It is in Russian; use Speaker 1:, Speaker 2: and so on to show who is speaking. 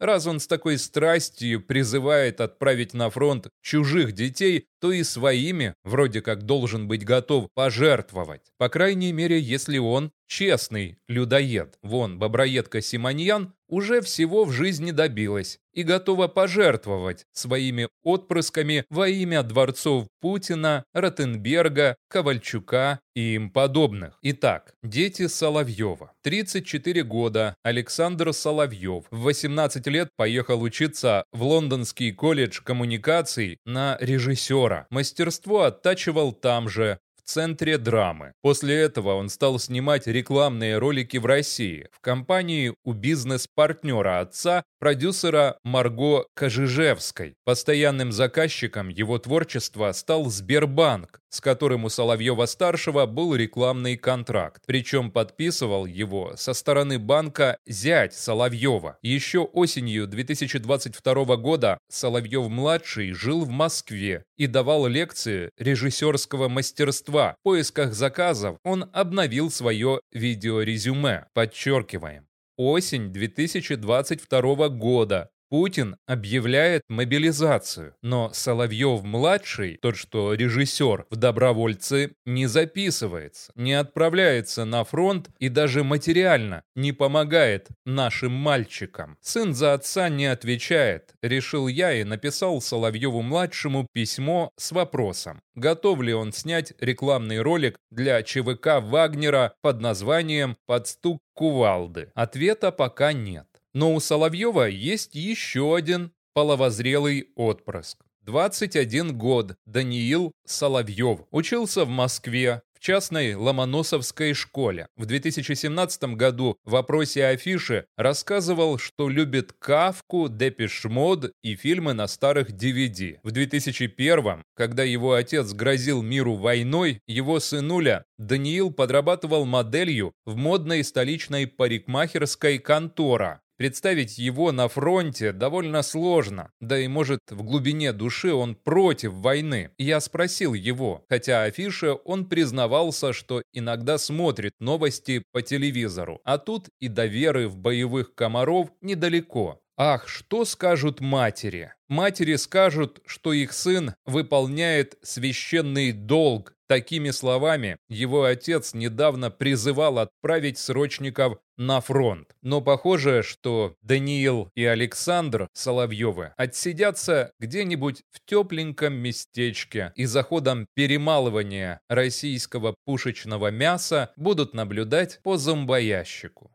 Speaker 1: Раз он с такой страстью призывает отправить на фронт чужих детей, то и своими вроде как должен быть готов пожертвовать. По крайней мере, если он честный людоед. Вон, боброедка Симоньян уже всего в жизни добилась и готова пожертвовать своими отпрысками во имя дворцов Путина, Ротенберга, Ковальчука и им подобных. Итак, дети Соловьева. 34 года, Александр Соловьев. В 18 лет поехал учиться в Лондонский колледж коммуникаций на режиссера. Мастерство оттачивал там же, центре драмы. После этого он стал снимать рекламные ролики в России, в компании у бизнес-партнера отца, продюсера Марго Кожижевской. Постоянным заказчиком его творчества стал Сбербанк, с которым у Соловьева-старшего был рекламный контракт. Причем подписывал его со стороны банка зять Соловьева. Еще осенью 2022 года Соловьев-младший жил в Москве и давал лекции режиссерского мастерства. В поисках заказов он обновил свое видеорезюме. Подчеркиваем. Осень 2022 года. Путин объявляет мобилизацию, но Соловьев-младший, тот что режиссер, в добровольцы не записывается, не отправляется на фронт и даже материально не помогает нашим мальчикам. Сын за отца не отвечает, решил я и написал Соловьеву-младшему письмо с вопросом, готов ли он снять рекламный ролик для ЧВК Вагнера под названием «Под стук кувалды». Ответа пока нет. Но у Соловьева есть еще один половозрелый отпрыск. 21 год, Даниил Соловьев. Учился в Москве, в частной Ломоносовской школе. В 2017 году в вопросе афиши рассказывал, что любит Кавку, Депешмод и фильмы на старых DVD. В 2001, когда его отец грозил миру войной, его сынуля Даниил подрабатывал моделью в модной столичной парикмахерской контора. Представить его на фронте довольно сложно, да и может в глубине души он против войны. Я спросил его, хотя афише он признавался, что иногда смотрит новости по телевизору, а тут и до веры в боевых комаров недалеко. Ах, что скажут матери? Матери скажут, что их сын выполняет священный долг. Такими словами его отец недавно призывал отправить срочников на фронт. Но похоже, что Даниил и Александр Соловьевы отсидятся где-нибудь в тепленьком местечке и за ходом перемалывания российского пушечного мяса будут наблюдать по зомбоящику.